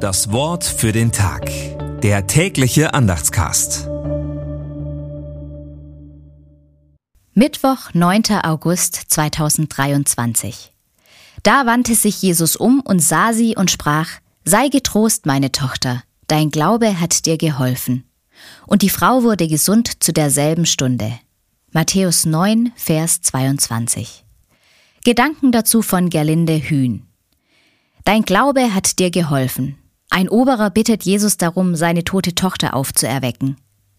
Das Wort für den Tag. Der tägliche Andachtscast. Mittwoch, 9. August 2023. Da wandte sich Jesus um und sah sie und sprach, Sei getrost, meine Tochter, dein Glaube hat dir geholfen. Und die Frau wurde gesund zu derselben Stunde. Matthäus 9, Vers 22. Gedanken dazu von Gerlinde Hühn. Dein Glaube hat dir geholfen. Ein Oberer bittet Jesus darum, seine tote Tochter aufzuerwecken.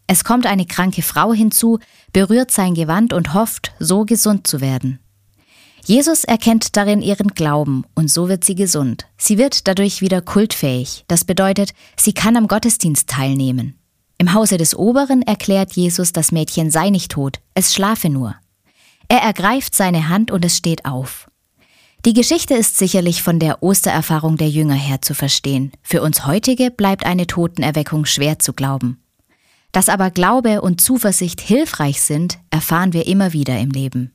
Es kommt eine kranke Frau hinzu, berührt sein Gewand und hofft, so gesund zu werden. Jesus erkennt darin ihren Glauben und so wird sie gesund. Sie wird dadurch wieder kultfähig. Das bedeutet, sie kann am Gottesdienst teilnehmen. Im Hause des Oberen erklärt Jesus, das Mädchen sei nicht tot, es schlafe nur. Er ergreift seine Hand und es steht auf. Die Geschichte ist sicherlich von der Ostererfahrung der Jünger her zu verstehen. Für uns heutige bleibt eine Totenerweckung schwer zu glauben. Dass aber Glaube und Zuversicht hilfreich sind, erfahren wir immer wieder im Leben.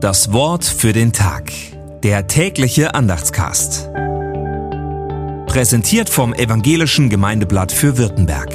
Das Wort für den Tag. Der tägliche Andachtscast. Präsentiert vom Evangelischen Gemeindeblatt für Württemberg.